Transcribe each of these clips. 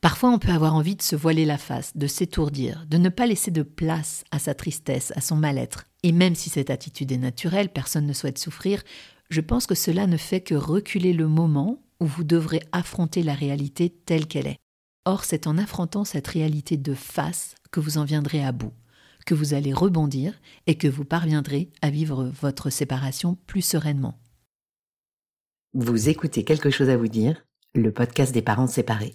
Parfois, on peut avoir envie de se voiler la face, de s'étourdir, de ne pas laisser de place à sa tristesse, à son mal-être. Et même si cette attitude est naturelle, personne ne souhaite souffrir, je pense que cela ne fait que reculer le moment où vous devrez affronter la réalité telle qu'elle est. Or, c'est en affrontant cette réalité de face que vous en viendrez à bout, que vous allez rebondir et que vous parviendrez à vivre votre séparation plus sereinement. Vous écoutez quelque chose à vous dire, le podcast des parents séparés.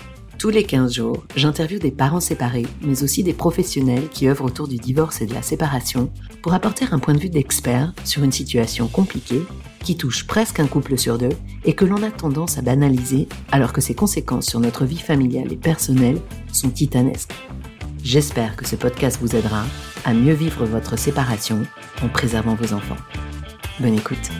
Tous les 15 jours, j'interviewe des parents séparés, mais aussi des professionnels qui œuvrent autour du divorce et de la séparation pour apporter un point de vue d'expert sur une situation compliquée qui touche presque un couple sur deux et que l'on a tendance à banaliser alors que ses conséquences sur notre vie familiale et personnelle sont titanesques. J'espère que ce podcast vous aidera à mieux vivre votre séparation en préservant vos enfants. Bonne écoute.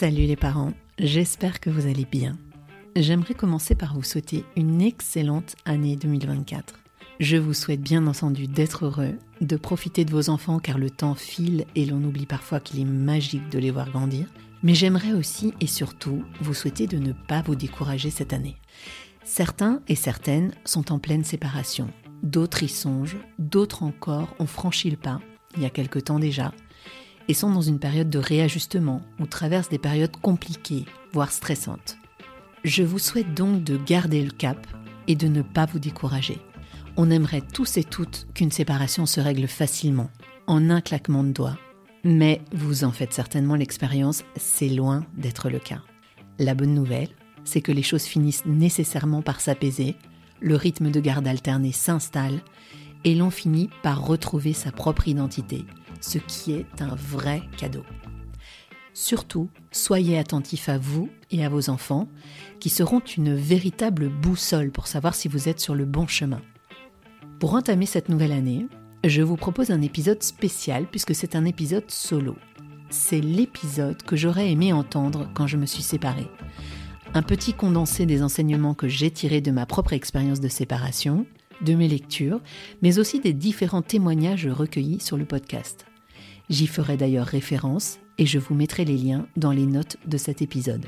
Salut les parents, j'espère que vous allez bien. J'aimerais commencer par vous souhaiter une excellente année 2024. Je vous souhaite bien entendu d'être heureux, de profiter de vos enfants car le temps file et l'on oublie parfois qu'il est magique de les voir grandir. Mais j'aimerais aussi et surtout vous souhaiter de ne pas vous décourager cette année. Certains et certaines sont en pleine séparation, d'autres y songent, d'autres encore ont franchi le pas, il y a quelque temps déjà, et sont dans une période de réajustement ou traversent des périodes compliquées, voire stressantes. Je vous souhaite donc de garder le cap et de ne pas vous décourager. On aimerait tous et toutes qu'une séparation se règle facilement, en un claquement de doigts. Mais vous en faites certainement l'expérience, c'est loin d'être le cas. La bonne nouvelle, c'est que les choses finissent nécessairement par s'apaiser, le rythme de garde alterné s'installe et l'on finit par retrouver sa propre identité, ce qui est un vrai cadeau. Surtout, soyez attentifs à vous et à vos enfants, qui seront une véritable boussole pour savoir si vous êtes sur le bon chemin. Pour entamer cette nouvelle année, je vous propose un épisode spécial puisque c'est un épisode solo. C'est l'épisode que j'aurais aimé entendre quand je me suis séparée. Un petit condensé des enseignements que j'ai tirés de ma propre expérience de séparation, de mes lectures, mais aussi des différents témoignages recueillis sur le podcast. J'y ferai d'ailleurs référence et je vous mettrai les liens dans les notes de cet épisode.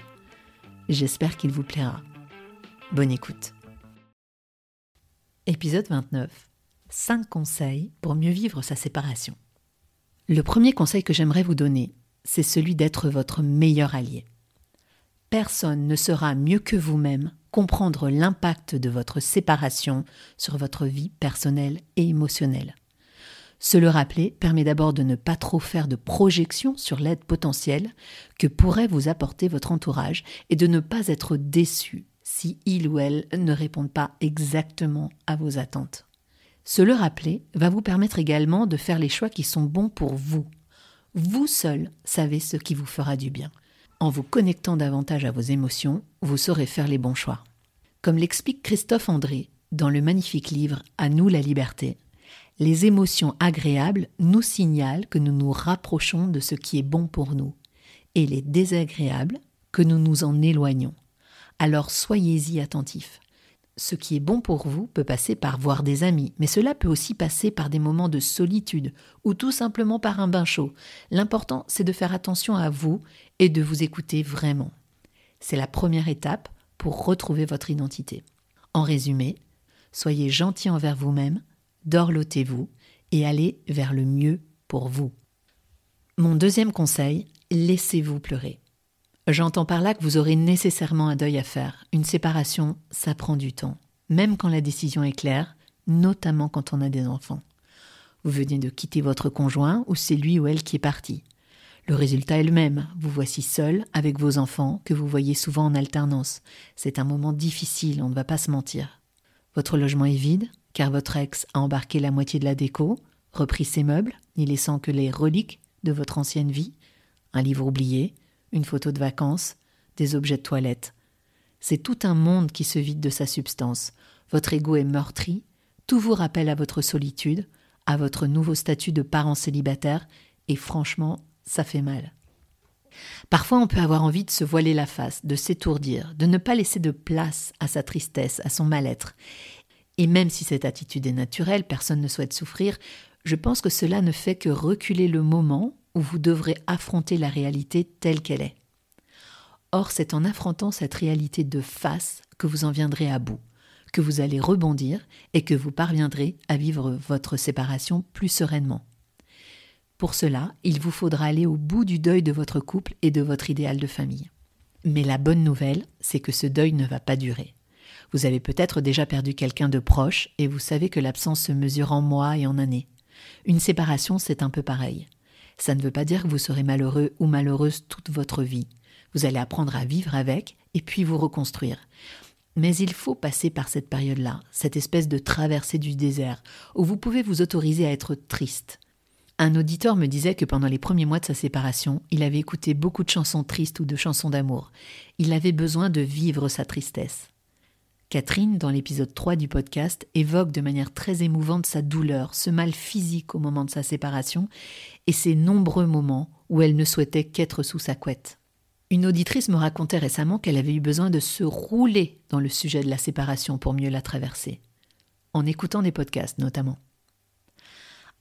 J'espère qu'il vous plaira. Bonne écoute. Épisode 29. 5 conseils pour mieux vivre sa séparation. Le premier conseil que j'aimerais vous donner, c'est celui d'être votre meilleur allié. Personne ne saura mieux que vous-même comprendre l'impact de votre séparation sur votre vie personnelle et émotionnelle. Se le rappeler permet d'abord de ne pas trop faire de projections sur l'aide potentielle que pourrait vous apporter votre entourage et de ne pas être déçu si il ou elle ne répondent pas exactement à vos attentes. Se le rappeler va vous permettre également de faire les choix qui sont bons pour vous. Vous seul savez ce qui vous fera du bien. En vous connectant davantage à vos émotions, vous saurez faire les bons choix. Comme l'explique Christophe André dans le magnifique livre À nous la liberté, les émotions agréables nous signalent que nous nous rapprochons de ce qui est bon pour nous, et les désagréables que nous nous en éloignons. Alors soyez-y attentifs. Ce qui est bon pour vous peut passer par voir des amis, mais cela peut aussi passer par des moments de solitude ou tout simplement par un bain chaud. L'important, c'est de faire attention à vous et de vous écouter vraiment. C'est la première étape pour retrouver votre identité. En résumé, soyez gentil envers vous-même, dorlotez-vous et allez vers le mieux pour vous. Mon deuxième conseil, laissez-vous pleurer. J'entends par là que vous aurez nécessairement un deuil à faire. Une séparation, ça prend du temps, même quand la décision est claire, notamment quand on a des enfants. Vous venez de quitter votre conjoint ou c'est lui ou elle qui est parti. Le résultat est le même. Vous voici seul avec vos enfants que vous voyez souvent en alternance. C'est un moment difficile, on ne va pas se mentir. Votre logement est vide, car votre ex a embarqué la moitié de la déco, repris ses meubles, n'y laissant que les reliques de votre ancienne vie, un livre oublié, une photo de vacances, des objets de toilette. C'est tout un monde qui se vide de sa substance. Votre ego est meurtri, tout vous rappelle à votre solitude, à votre nouveau statut de parent célibataire, et franchement, ça fait mal. Parfois, on peut avoir envie de se voiler la face, de s'étourdir, de ne pas laisser de place à sa tristesse, à son mal-être. Et même si cette attitude est naturelle, personne ne souhaite souffrir, je pense que cela ne fait que reculer le moment où vous devrez affronter la réalité telle qu'elle est. Or, c'est en affrontant cette réalité de face que vous en viendrez à bout, que vous allez rebondir et que vous parviendrez à vivre votre séparation plus sereinement. Pour cela, il vous faudra aller au bout du deuil de votre couple et de votre idéal de famille. Mais la bonne nouvelle, c'est que ce deuil ne va pas durer. Vous avez peut-être déjà perdu quelqu'un de proche et vous savez que l'absence se mesure en mois et en années. Une séparation, c'est un peu pareil. Ça ne veut pas dire que vous serez malheureux ou malheureuse toute votre vie. Vous allez apprendre à vivre avec et puis vous reconstruire. Mais il faut passer par cette période-là, cette espèce de traversée du désert, où vous pouvez vous autoriser à être triste. Un auditeur me disait que pendant les premiers mois de sa séparation, il avait écouté beaucoup de chansons tristes ou de chansons d'amour. Il avait besoin de vivre sa tristesse. Catherine, dans l'épisode 3 du podcast, évoque de manière très émouvante sa douleur, ce mal physique au moment de sa séparation, et ces nombreux moments où elle ne souhaitait qu'être sous sa couette. Une auditrice me racontait récemment qu'elle avait eu besoin de se rouler dans le sujet de la séparation pour mieux la traverser, en écoutant des podcasts notamment.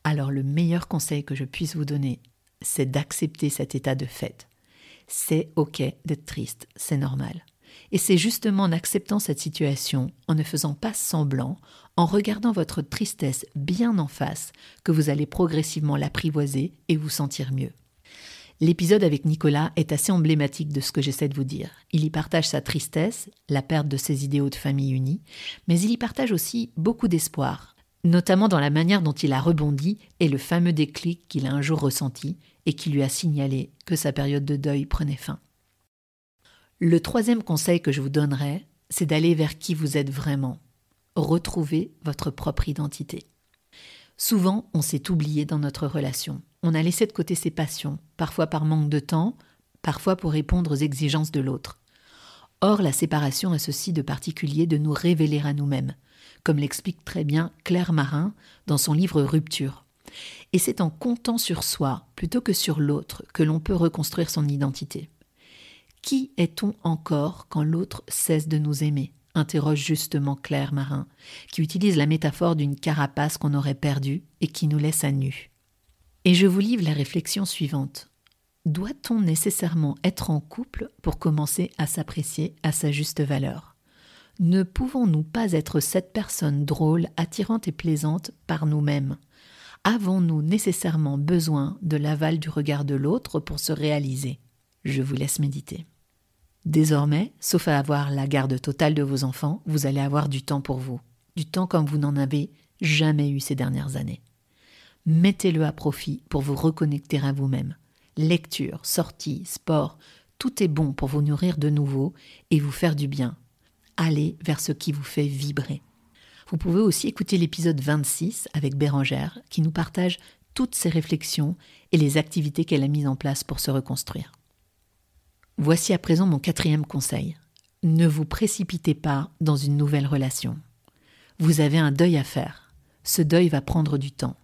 Alors le meilleur conseil que je puisse vous donner, c'est d'accepter cet état de fait. C'est ok d'être triste, c'est normal. Et c'est justement en acceptant cette situation, en ne faisant pas semblant, en regardant votre tristesse bien en face, que vous allez progressivement l'apprivoiser et vous sentir mieux. L'épisode avec Nicolas est assez emblématique de ce que j'essaie de vous dire. Il y partage sa tristesse, la perte de ses idéaux de famille unie, mais il y partage aussi beaucoup d'espoir, notamment dans la manière dont il a rebondi et le fameux déclic qu'il a un jour ressenti et qui lui a signalé que sa période de deuil prenait fin. Le troisième conseil que je vous donnerai, c'est d'aller vers qui vous êtes vraiment. Retrouver votre propre identité. Souvent, on s'est oublié dans notre relation. On a laissé de côté ses passions, parfois par manque de temps, parfois pour répondre aux exigences de l'autre. Or, la séparation a ceci de particulier de nous révéler à nous-mêmes, comme l'explique très bien Claire Marin dans son livre Rupture. Et c'est en comptant sur soi plutôt que sur l'autre que l'on peut reconstruire son identité. Qui est-on encore quand l'autre cesse de nous aimer interroge justement Claire Marin, qui utilise la métaphore d'une carapace qu'on aurait perdue et qui nous laisse à nu. Et je vous livre la réflexion suivante. Doit-on nécessairement être en couple pour commencer à s'apprécier à sa juste valeur? Ne pouvons-nous pas être cette personne drôle, attirante et plaisante par nous-mêmes? Avons-nous nécessairement besoin de l'aval du regard de l'autre pour se réaliser? Je vous laisse méditer. Désormais, sauf à avoir la garde totale de vos enfants, vous allez avoir du temps pour vous, du temps comme vous n'en avez jamais eu ces dernières années. Mettez-le à profit pour vous reconnecter à vous-même. Lecture, sortie, sport, tout est bon pour vous nourrir de nouveau et vous faire du bien. Allez vers ce qui vous fait vibrer. Vous pouvez aussi écouter l'épisode 26 avec Bérangère qui nous partage toutes ses réflexions et les activités qu'elle a mises en place pour se reconstruire. Voici à présent mon quatrième conseil. Ne vous précipitez pas dans une nouvelle relation. Vous avez un deuil à faire. Ce deuil va prendre du temps.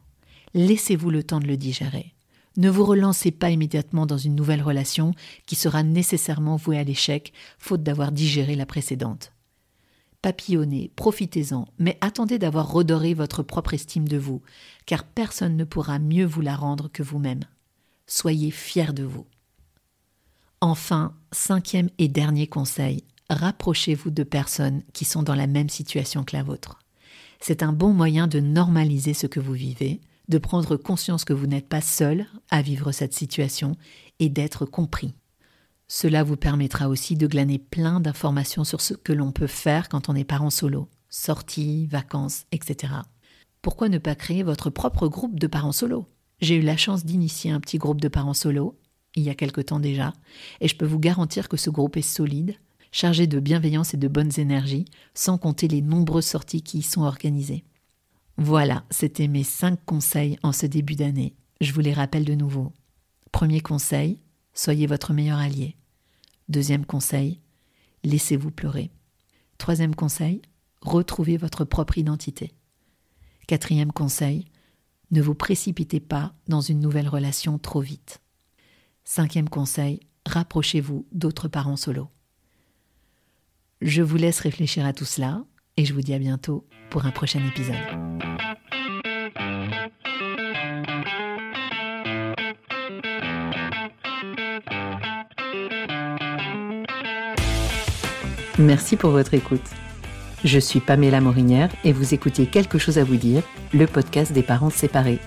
Laissez-vous le temps de le digérer. Ne vous relancez pas immédiatement dans une nouvelle relation qui sera nécessairement vouée à l'échec, faute d'avoir digéré la précédente. Papillonnez, profitez-en, mais attendez d'avoir redoré votre propre estime de vous, car personne ne pourra mieux vous la rendre que vous-même. Soyez fiers de vous. Enfin, cinquième et dernier conseil, rapprochez-vous de personnes qui sont dans la même situation que la vôtre. C'est un bon moyen de normaliser ce que vous vivez, de prendre conscience que vous n'êtes pas seul à vivre cette situation et d'être compris. Cela vous permettra aussi de glaner plein d'informations sur ce que l'on peut faire quand on est parent solo, sorties, vacances, etc. Pourquoi ne pas créer votre propre groupe de parents solo? J'ai eu la chance d'initier un petit groupe de parents solo il y a quelque temps déjà, et je peux vous garantir que ce groupe est solide, chargé de bienveillance et de bonnes énergies, sans compter les nombreuses sorties qui y sont organisées. Voilà, c'était mes 5 conseils en ce début d'année. Je vous les rappelle de nouveau. Premier conseil, soyez votre meilleur allié. Deuxième conseil, laissez-vous pleurer. Troisième conseil, retrouvez votre propre identité. Quatrième conseil, ne vous précipitez pas dans une nouvelle relation trop vite. Cinquième conseil, rapprochez-vous d'autres parents solo. Je vous laisse réfléchir à tout cela et je vous dis à bientôt pour un prochain épisode. Merci pour votre écoute. Je suis Pamela Morinière et vous écoutez Quelque chose à vous dire, le podcast des parents séparés.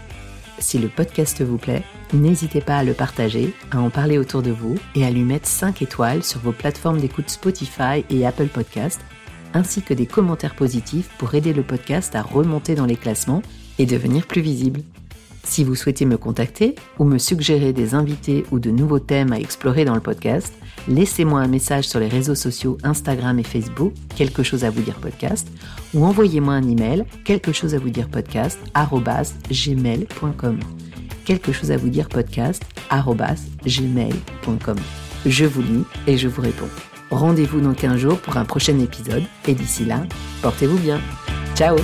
Si le podcast vous plaît, n'hésitez pas à le partager, à en parler autour de vous et à lui mettre 5 étoiles sur vos plateformes d'écoute Spotify et Apple Podcast, ainsi que des commentaires positifs pour aider le podcast à remonter dans les classements et devenir plus visible. Si vous souhaitez me contacter ou me suggérer des invités ou de nouveaux thèmes à explorer dans le podcast, laissez-moi un message sur les réseaux sociaux Instagram et Facebook, quelque chose à vous dire podcast, ou envoyez-moi un email, quelque chose à vous dire podcast, gmail.com. Quelque chose à vous dire podcast, gmail.com. Je vous lis et je vous réponds. Rendez-vous dans 15 jours pour un prochain épisode, et d'ici là, portez-vous bien. Ciao